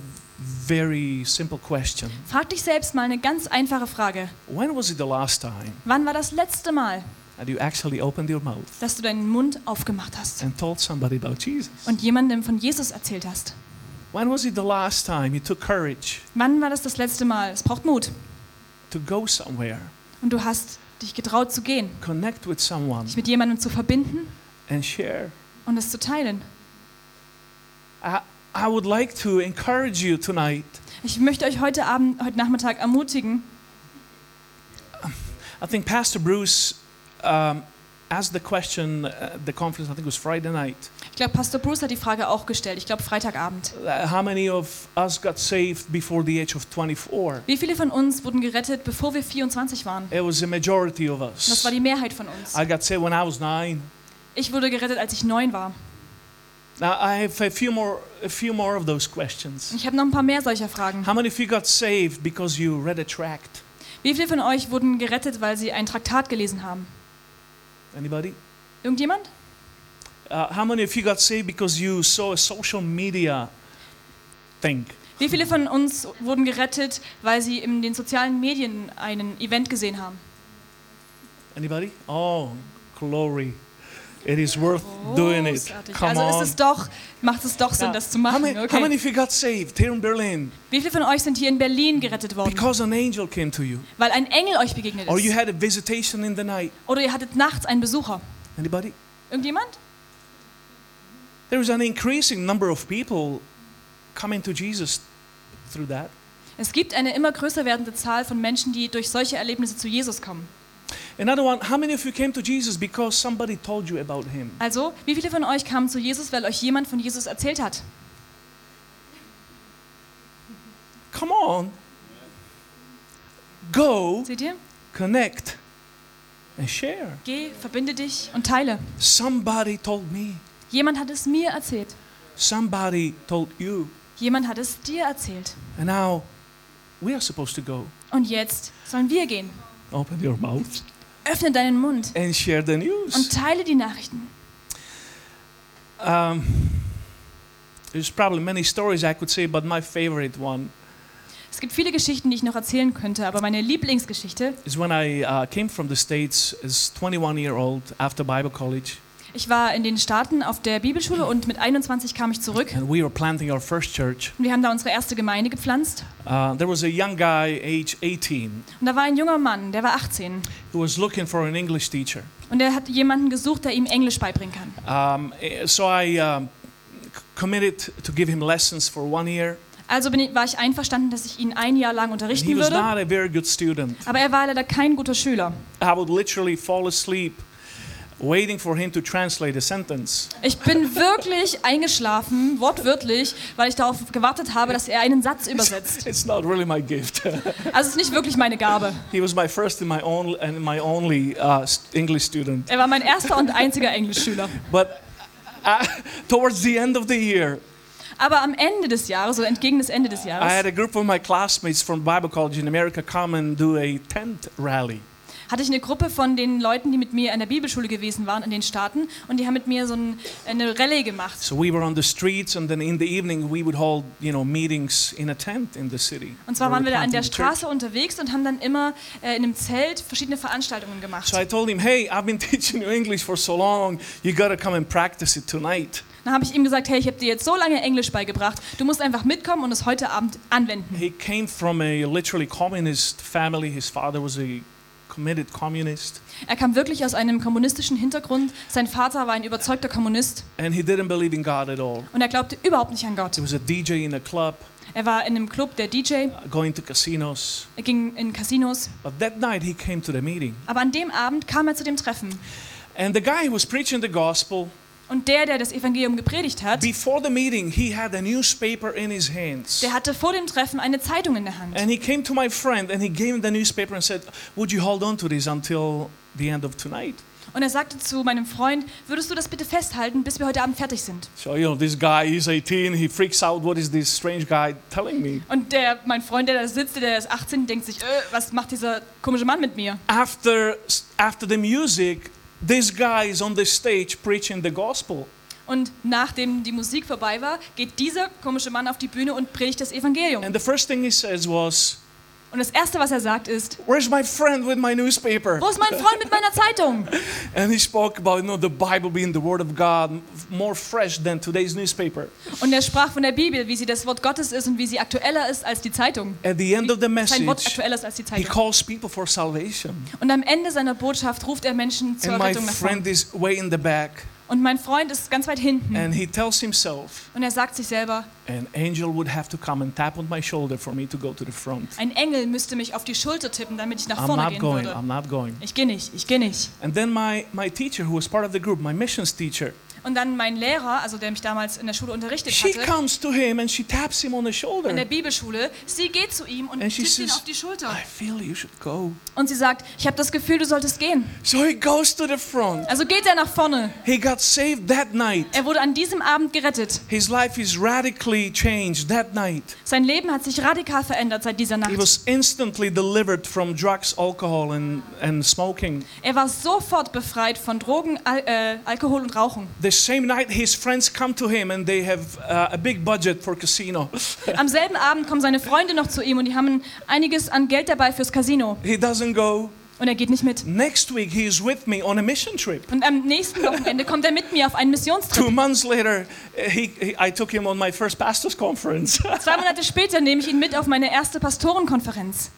very simple question. Frag dich selbst mal eine ganz einfache Frage. When was it the last time Wann war das letzte Mal, that you actually opened your mouth dass du deinen Mund aufgemacht hast and told somebody about Jesus? und jemandem von Jesus erzählt hast? When was it the last time you took courage Wann war das das letzte Mal? Es braucht Mut. to go somewhere, Und du hast dich getraut zu gehen, connect with someone, dich mit jemandem zu verbinden and share? und es zu teilen? I, I would like to encourage you tonight. Ich möchte euch heute Abend, heute Nachmittag ermutigen. I think Pastor Bruce um, asked the question at the conference, I think it was Friday night. Ich glaube, Pastor Bruce hat die Frage auch gestellt. Ich glaube, Freitagabend. uh, How many of us got saved before the age of 24? Wie viele von uns wurden gerettet, bevor wir 24 waren? It was the majority of Das us. war die Mehrheit von uns. I got saved when I was nine. Ich wurde gerettet, als ich neun war. Now I have a few more, a few more of those questions. Ich habe noch ein paar mehr solcher Fragen. How many of you got saved because you read a tract? Wie viele von euch wurden gerettet, weil sie ein Traktat gelesen haben? Anybody? Irgendjemand? Uh, how many of you got saved because you saw a social media thing? Wie viele von uns wurden gerettet, weil sie in den sozialen Medien einen Event gesehen haben? Anybody? Oh, glory! It is worth doing it. Come Also ist es doch, macht es doch Sinn, das zu how, machen. many, how many Okay. of you got saved here in Berlin Wie viele von euch sind hier in Berlin gerettet worden? because an angel came to you, Weil ein Engel euch begegnet or you ist. had a visitation in the night? Oder ihr hattet nachts einen Besucher. Anybody? Irgendjemand? There is an increasing number of people coming to Jesus through that. Es gibt eine immer größer werdende Zahl von Menschen, die durch solche Erlebnisse zu Jesus kommen. Another one, how many of you came to Jesus because somebody told you about him? Also, wie viele von euch kamen zu Jesus, weil euch jemand von Jesus erzählt hat? Come on. Go, Seht ihr? connect, and share. Geh, verbinde dich und teile. Somebody told me. Jemand hat es mir erzählt. Somebody told you. Jemand hat es dir erzählt. And now we are supposed to go. Und jetzt sollen wir gehen. Open your mouth Öffne deinen Mund and share the und news. teile die Nachrichten. Um, there's probably many stories I could say, but my favorite one Es gibt viele Geschichten, die ich noch erzählen könnte, aber meine Lieblingsgeschichte, is when I uh, came from the States as 21 year old after Bible college, ich war in den Staaten auf der Bibelschule und mit 21 kam ich zurück. and we were planting our first church. Und wir haben da unsere erste Gemeinde gepflanzt. Uh, there was a young guy, age 18, Und da war ein junger Mann, der war 18. who was looking for an English teacher. Und er hat jemanden gesucht, der ihm Englisch beibringen kann. Um, eh, so I um, c- committed to give him lessons for one year. Also ich, war ich einverstanden, dass ich ihn ein Jahr lang unterrichten würde. Aber er war leider kein guter Schüler. I would literally fall asleep waiting for him to translate a sentence. Ich bin wirklich eingeschlafen, wortwörtlich, weil ich darauf gewartet habe, dass er einen Satz übersetzt. It's not really my gift. Also es ist nicht wirklich meine Gabe. he was my first and my only, and my only uh, English student. Er war mein erster und einziger Englischschüler. But uh, towards the end of the year, Aber am Ende des Jahres, oder entgegen des Ende des I had Jahres, a group of my classmates from Bible college in America come and do a tent rally. Hatte ich eine Gruppe von den Leuten, die mit mir in der Bibelschule gewesen waren in den Staaten und die haben mit mir so ein, eine Rallye gemacht. So we were on the streets, and then in the evening we would hold, you know, meetings in a tent in the city. Und zwar waren wir da an der. Straße unterwegs und haben dann immer äh, in einem Zelt verschiedene Veranstaltungen gemacht. So I told him, hey, I've been teaching you English for so long, you gotta come and practice it tonight. Dann habe ich ihm gesagt, hey, ich habe dir jetzt so lange Englisch beigebracht, du musst einfach mitkommen und es heute Abend anwenden. He came from a literally communist family. His father was a committed communist, Er kam wirklich aus einem kommunistischen Hintergrund. Sein Vater war ein überzeugter Kommunist and he didn't believe in God at all. und er glaubte überhaupt nicht an Gott. He was a DJ in a club, Er war in einem Club, der DJ, going to casinos. er ging in Casinos. But that night he came to the meeting. Aber an dem Abend kam er zu dem Treffen. And the guy who was preaching the gospel, Und der, der das Evangelium gepredigt hat, before the meeting, he had a newspaper in his hands. der hatte vor dem Treffen eine Zeitung in der Hand. And he came to my friend and he gave him the newspaper and said, Would you hold on to this until the end of tonight? Und er sagte zu meinem Freund, würdest du das bitte festhalten, bis wir heute Abend fertig sind? So, you know, this guy, he's 18, he freaks out. What is this strange guy telling me? Und der, mein Freund, der da sitzt, der ist 18, denkt sich, äh, was macht dieser komische Mann mit mir? After, after the music, this guy is on the stage preaching the gospel. Und nachdem die Musik vorbei war, geht dieser komische Mann auf die Bühne und predigt das Evangelium. And the first thing he says was, Und das Erste, was er sagt, ist, Where's my friend with my newspaper? wo ist mein Freund mit meiner Zeitung? And he spoke about you know, the Bible being the Word of God, more fresh than today's newspaper. Und er sprach von der Bibel, wie sie das Wort Gottes ist und wie sie aktueller ist als die Zeitung. At the end of the Sein Wort message, aktueller ist als die he calls people for salvation. Und am Ende seiner Botschaft ruft er Menschen zur And my Rettung vorn. friend is way in the back, Und mein Freund ist ganz weit hinten. and he tells himself, Und er sagt sich selber, An angel would have to come and tap on my shoulder for me to go to the front. ein Engel müsste mich auf die Schulter tippen, damit ich nach I'm vorne not gehen going, würde. I'm not going. Ich gehe nicht, ich gehe nicht. And then my, my teacher, who was part of the group, my missions teacher, Und dann mein Lehrer, also der mich damals in der Schule unterrichtet she hatte, comes to him and she taps him on the in der shoulder. Bibelschule, sie geht zu ihm und And tippt ihn auf die Schulter. I feel you should go. Und sie sagt, ich habe das Gefühl, du solltest gehen. So he goes to the front. Also geht er nach vorne. He got saved that night. Er wurde an diesem Abend gerettet. His life is radically changed that night. Sein Leben hat sich radikal verändert seit dieser He Nacht. was instantly delivered from drugs, alcohol, and, and smoking. Er war sofort befreit von Drogen, Al äh, Alkohol und Rauchen. The same night, his friends come to him and they have uh, a big budget for casino. Am selben Abend kommen seine Freunde noch zu ihm und die haben einiges an Geld dabei fürs Casino. he doesn't go. Und er geht nicht mit. Next week, he is with me on a mission trip. Und am nächsten Wochenende kommt er mit mir auf einen Missionstrip. Two months later, he, he, I took him on my first pastor's conference. Zwei Monate später nehme ich ihn mit auf meine erste Pastorenkonferenz.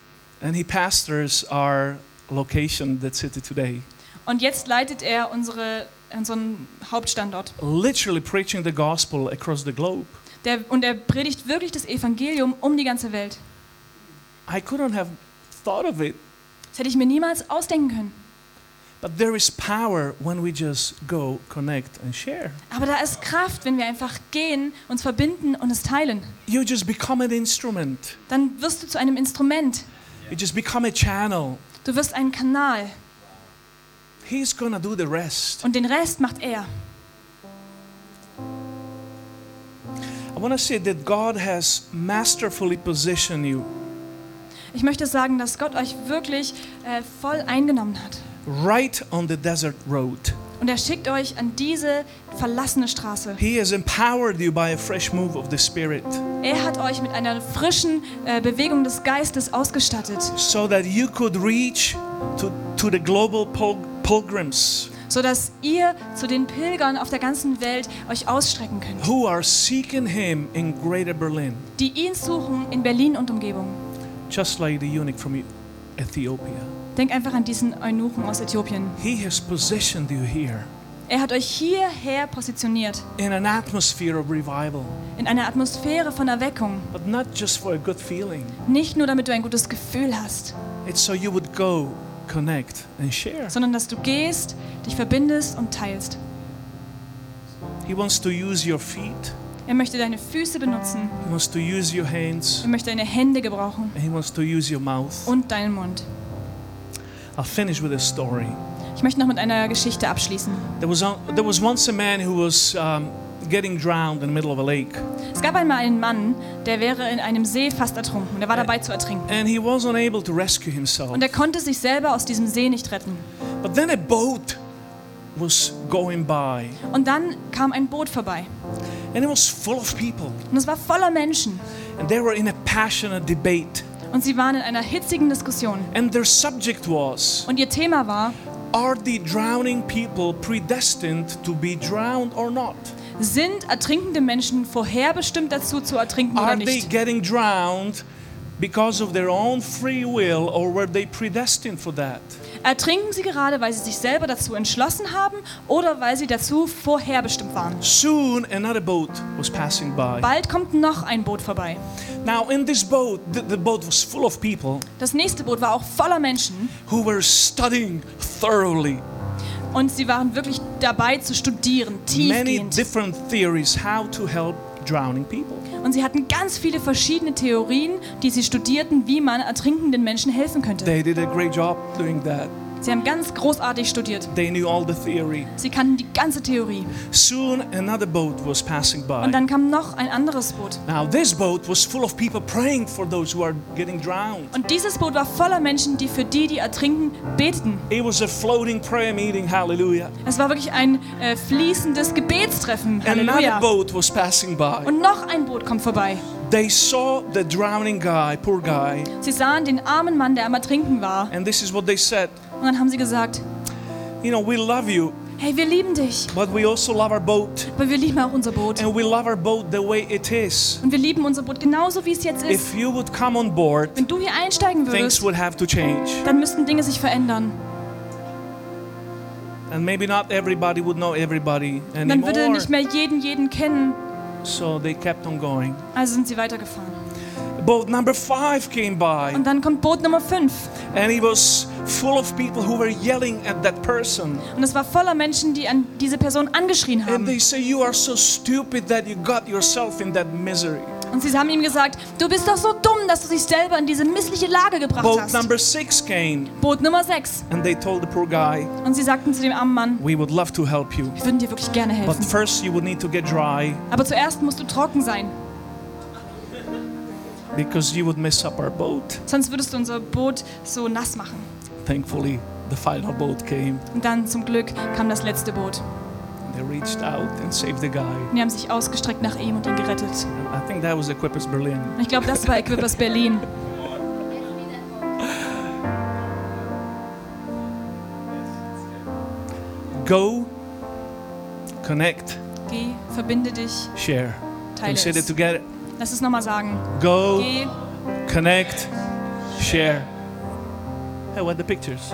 and he pastors our location, that city today. Und jetzt leitet er unsere, unseren Hauptstandort. Literally preaching the gospel across the globe. Der, und er predigt wirklich das Evangelium um die ganze Welt. I couldn't have thought of it, Das hätte ich mir niemals ausdenken können. but there is power when we just go, connect, and share. Aber da ist Kraft, wenn wir einfach gehen, uns verbinden und es teilen. You just become an instrument, Dann wirst du zu einem Instrument. you just become a channel. Du wirst ein Kanal. He's gonna do the rest. Und den Rest macht er. I wanna say that God has masterfully positioned you Ich möchte sagen, dass Gott euch wirklich äh, voll eingenommen hat. right on the desert road. Und er schickt euch an diese verlassene Straße. He has empowered you by a fresh move of the Spirit Er hat euch mit einer frischen äh, Bewegung des Geistes ausgestattet, so that you could reach to, to the global pil- pilgrims sodass ihr zu den Pilgern auf der ganzen Welt euch ausstrecken könnt, who are seeking Him in greater Berlin, die ihn suchen in Berlin und Umgebung. just like the eunuch from Ethiopia. Denk einfach an diesen Eunuchen aus Äthiopien. He has positioned you here Er hat euch hierher positioniert, in an atmosphere of revival, in einer Atmosphäre von Erweckung. but not just for a good feeling. Nicht nur, damit du ein gutes Gefühl hast, It's so you would go, connect, and share. sondern dass du gehst, dich verbindest und teilst. He wants to use your feet, Er möchte deine Füße benutzen, He wants to use your hands, er möchte deine Hände gebrauchen and He wants to use your mouth. und deinen Mund. I'll finish with a story. Ich möchte noch mit einer Geschichte abschließen. There was, there was once a man who was, um, getting drowned in the middle of a lake. Es gab einmal einen Mann, der wäre in einem See fast ertrunken. Der war dabei zu ertrinken. And he wasn't able to rescue himself. Und er konnte sich selber aus diesem See nicht retten. But then a boat was going by. Und dann kam ein Boot vorbei. And it was full of people. Und es war voller Menschen. And they were in a passionate debate. Und sie waren in einer hitzigen Diskussion. And their subject was Und ihr Thema war, Are the drowning people predestined to be drowned or not? Sind ertrinkende Menschen vorherbestimmt dazu zu ertrinken oder Are they nicht? getting drowned because of their own free will or were they predestined for that? Ertrinken sie gerade, weil sie sich selber dazu entschlossen haben oder weil sie dazu vorherbestimmt waren? Soon another boat was passing by. Bald kommt noch ein Boot vorbei. Now, in this boat, the, the boat was full of people Das nächste Boot war auch voller Menschen who were studying thoroughly und sie waren wirklich dabei zu studieren, tiefgehend. Und sie hatten ganz viele verschiedene Theorien, die sie studierten, wie man ertrinkenden Menschen helfen könnte. They did a great job doing that. Sie haben ganz großartig studiert. They knew all the theory. Sie kannten die ganze Theorie. Soon another boat was passing Und by. dann kam noch ein anderes Boot. Now, this boat was full of people praying for those who are getting drowned. Und dieses Boot war voller Menschen, die für die, die ertrinken, beteten. It was a floating prayer meeting, hallelujah. Es war wirklich ein äh, fließendes Gebetstreffen. Another Halleluja. boat was passing by. Und noch ein Boot kommt vorbei. They saw the drowning guy, poor guy, Sie sahen den armen Mann, der am Ertrinken war. and this is what they said Und dann haben sie gesagt, You know, we love you, hey, wir lieben dich. but we also love our boat. Aber wir lieben auch unser Boot. And we love our boat the way it is. Und wir lieben unser Boot genauso, wie es jetzt ist. If you would come on board, Wenn du hier einsteigen things würdest, would have to change. dann müssten Dinge sich verändern. And maybe not everybody would know everybody Und dann würde anymore. nicht mehr jeden jeden kennen. So they kept on going. Also sind sie weitergefahren. Boat number five came by, Und dann kommt Boot Nummer 5. and it was full of people who were yelling at that person. Und es war voller Menschen, die an diese Person angeschrien And haben. they say, You are so stupid that you got yourself in that misery. Und sie haben ihm gesagt, du bist doch so dumm, dass du dich selber in diese missliche Lage gebracht Boat hast. number six came, Boot Nummer 6. and they told the poor guy, Und sie sagten zu dem armen Mann, We would love to help you, wir würden dir wirklich gerne but helfen. first you would need to get dry Aber zuerst musst du trocken sein, because you would mess up our boat. sonst würdest du unser Boot so nass machen. Thankfully, the final boat came. Und dann zum Glück kam das letzte Boot. They reached out and saved the guy. Und die haben sich ausgestreckt nach ihm und ihn gerettet. I think that was Equippers Berlin. Ich glaube, das war Equippers Berlin. Go, connect, Geh, verbinde dich, share. teile it es. together. Lass es nochmal sagen. Go, Geh, connect, share. Hey, what are the pictures?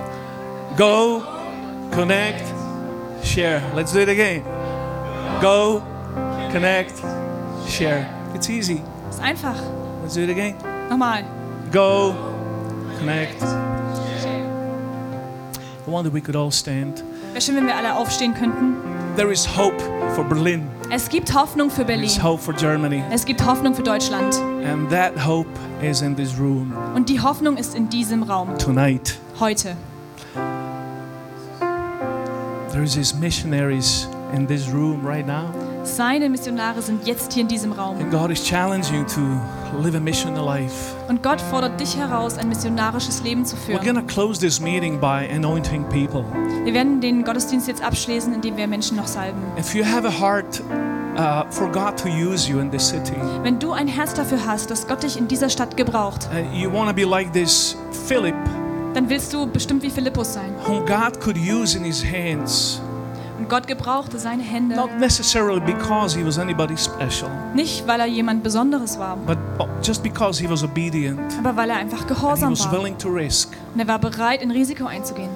Go, connect, share. Let's do it again. Go, connect, share. It's easy. ist einfach. Let's do it again. Nochmal. Go, connect. I wonder we could all stand. Wäre schön, wenn wir alle aufstehen könnten. There is hope for Berlin. Es gibt Hoffnung für Berlin. hope for Germany. Es gibt Hoffnung für Deutschland. And that hope is in this room Und die Hoffnung ist in diesem Raum. tonight. Heute. There's these missionaries in this room right now. Seine Missionare sind jetzt hier in diesem Raum. And God is challenging you to live a missional life. Und Gott fordert dich heraus, ein missionarisches Leben zu We're führen. going to close this meeting by anointing people. Wir werden den Gottesdienst jetzt abschließen, indem wir Menschen noch salben. If you have a heart uh, for God to use you in this city, Wenn du ein Herz dafür hast, dass Gott dich in dieser Stadt gebraucht, and you want to be like this Philip, dann willst du bestimmt wie Philippus sein. whom God could use in his hands, Und Gott gebrauchte seine Hände not necessarily because he was anybody special, nicht, weil er jemand Besonderes war, but just because he was obedient aber weil er einfach and he gehorsam was war. willing to risk. Und er war bereit, ein Risiko einzugehen.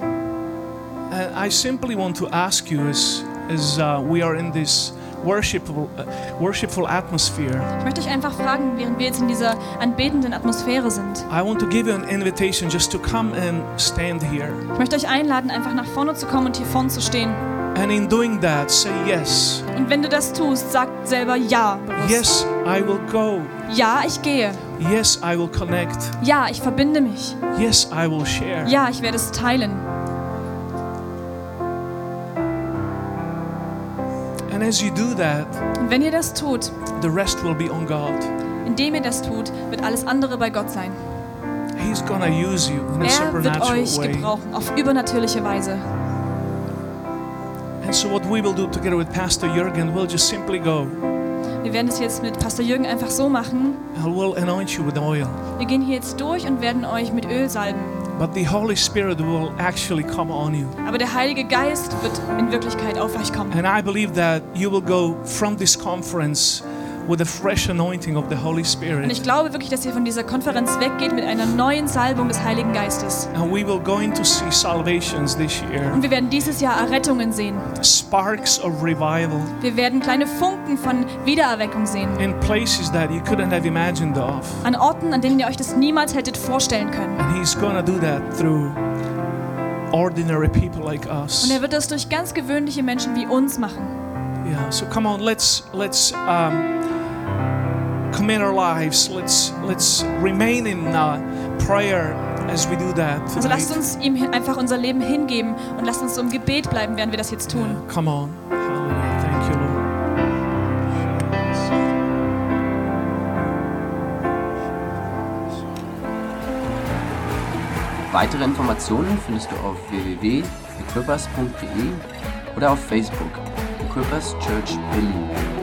And I simply want to ask you as, as uh, we are in this worshipful, uh, worshipful atmosphere, Ich möchte euch einfach fragen, während wir jetzt in dieser anbetenden Atmosphäre sind. I want to give you an invitation just to come and stand here. Ich möchte euch einladen, einfach nach vorne zu kommen und hier vorne zu stehen. And in doing that, say yes. Und wenn du das tust, sag selber Ja. Bewusst. Yes, I will go. Ja, ich gehe. Yes, I will connect. Ja, ich verbinde mich. Yes, I will share. Ja, ich werde es teilen. And as you do that, Und wenn ihr das tut, the rest will be on God. indem ihr das tut, wird alles andere bei Gott sein. He's gonna use you in a Er wird supernatural euch way. gebrauchen, auf übernatürliche Weise. And so what we will do together with Pastor Jürgen, we'll just simply go Wir werden es jetzt mit Pastor Jürgen einfach so machen. and we'll anoint you with oil. Wir gehen hier jetzt durch und werden euch mit Öl salben. But the Holy Spirit will actually come on you. Aber der Heilige Geist wird in Wirklichkeit auf euch kommen. And I believe that you will go from this conference with a fresh anointing of the Holy Und ich Spirit. glaube wirklich, dass ihr von dieser Konferenz weggeht mit einer neuen Salbung des Heiligen Geistes. And we will going to see salvations this year. Und wir werden dieses Jahr Errettungen sehen. Sparks of revival Wir werden kleine Funken von Wiedererweckung sehen. in places that you couldn't have imagined of. An Orten, an denen ihr euch das niemals hättet vorstellen können. And He's gonna do that through ordinary people like Und us. er wird das durch ganz gewöhnliche Menschen wie uns machen. Yeah, so come on, let's let's um, commit our lives. Let's let's remain in uh, prayer as we do that. Also lasst uns ihm einfach unser Leben hingeben und lasst uns so im Gebet bleiben, während wir das jetzt tun. Come on, Hallelujah! Thank you, Lord. Weitere Informationen findest du auf www.equippers.de oder auf Facebook Equippers Church Berlin.